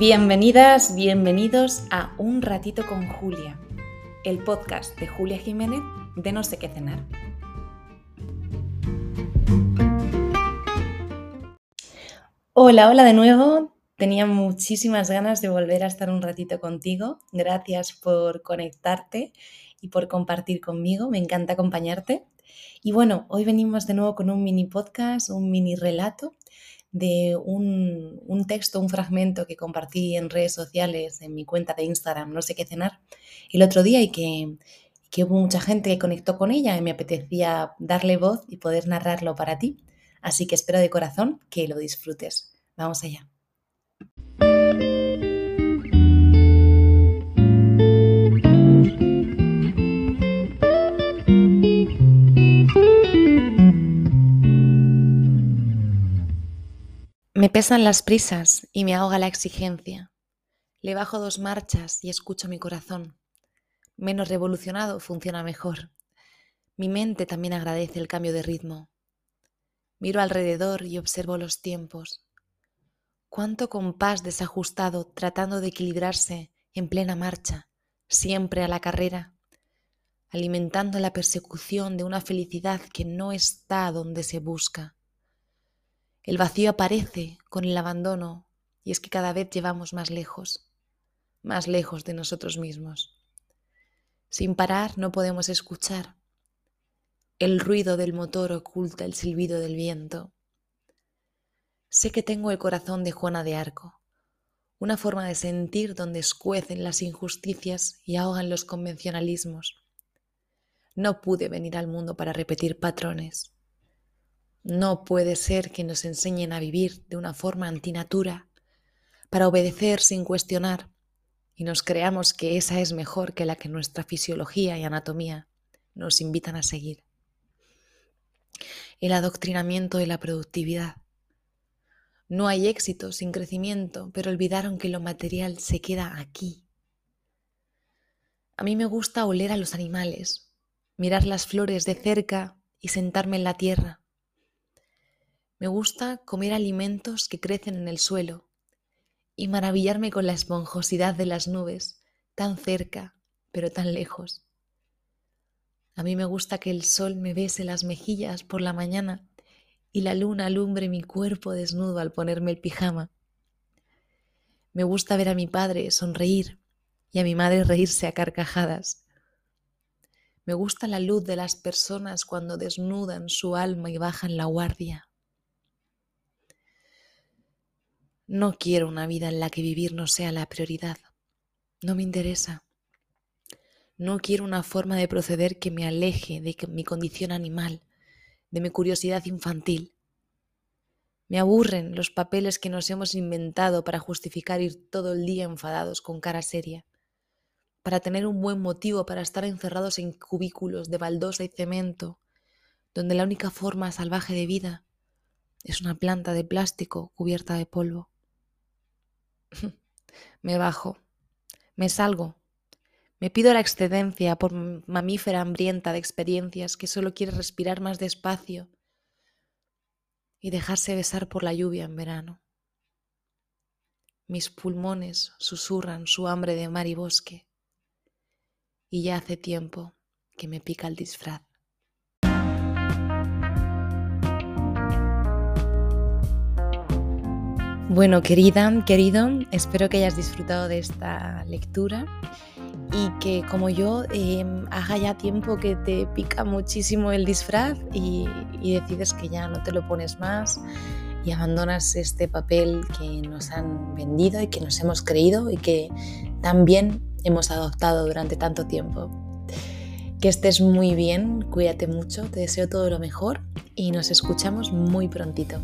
Bienvenidas, bienvenidos a Un ratito con Julia, el podcast de Julia Jiménez de No sé qué cenar. Hola, hola de nuevo. Tenía muchísimas ganas de volver a estar un ratito contigo. Gracias por conectarte y por compartir conmigo. Me encanta acompañarte. Y bueno, hoy venimos de nuevo con un mini podcast, un mini relato de un, texto, un fragmento que compartí en redes sociales, en mi cuenta de Instagram, no sé qué cenar, el otro día y que, que hubo mucha gente que conectó con ella y me apetecía darle voz y poder narrarlo para ti. Así que espero de corazón que lo disfrutes. Vamos allá. Me pesan las prisas y me ahoga la exigencia. Le bajo dos marchas y escucho mi corazón. Menos revolucionado funciona mejor. Mi mente también agradece el cambio de ritmo. Miro alrededor y observo los tiempos. Cuánto compás desajustado tratando de equilibrarse en plena marcha, siempre a la carrera, alimentando la persecución de una felicidad que no está donde se busca el vacío aparece con el abandono y es que cada vez llevamos más lejos, más lejos de nosotros mismos. Sin parar no podemos escuchar. El ruido del motor oculta el silbido del viento. Sé que tengo el corazón de Juana de Arco, una forma de sentir donde escuecen las injusticias y ahogan los convencionalismos. No pude venir al mundo para repetir patrones. No puede ser que nos enseñen a vivir de una forma antinatura, para obedecer sin cuestionar, y nos creamos que esa es mejor que la que nuestra fisiología y anatomía nos invitan a seguir. El adoctrinamiento de la productividad. No hay éxito sin crecimiento, pero olvidaron que lo material se queda aquí. A mí me gusta oler a los animales, mirar las flores de cerca y sentarme en la tierra me gusta comer alimentos que crecen en el suelo y maravillarme con la esponjosidad de las nubes, tan cerca, pero tan lejos. A mí me gusta que el sol me bese las mejillas por la mañana y la luna alumbre mi cuerpo desnudo al ponerme el pijama. Me gusta ver a mi padre sonreír y a mi madre reírse a carcajadas. Me gusta la luz de las personas cuando desnudan su alma y bajan la guardia. No quiero una vida en la que vivir no sea la prioridad. No me interesa. No quiero una forma de proceder que me aleje de mi condición animal, de mi curiosidad infantil. Me aburren los papeles que nos hemos inventado para justificar ir todo el día enfadados con cara seria, para tener un buen motivo para estar encerrados en cubículos de baldosa y cemento, donde la única forma salvaje de vida es una planta de plástico cubierta de polvo. Me bajo, me salgo, me pido la excedencia por mamífera hambrienta de experiencias que solo quiere respirar más despacio y dejarse besar por la lluvia en verano. Mis pulmones susurran su hambre de mar y bosque y ya hace tiempo que me pica el disfraz. Bueno, querida, querido, espero que hayas disfrutado de esta lectura y que como yo em, haga ya tiempo que te pica muchísimo el disfraz y, y decides que ya no te lo pones más y abandonas este papel que nos han vendido y que nos hemos creído y que también hemos adoptado durante tanto tiempo. Que estés muy bien, cuídate mucho, te deseo todo lo mejor y nos escuchamos muy prontito.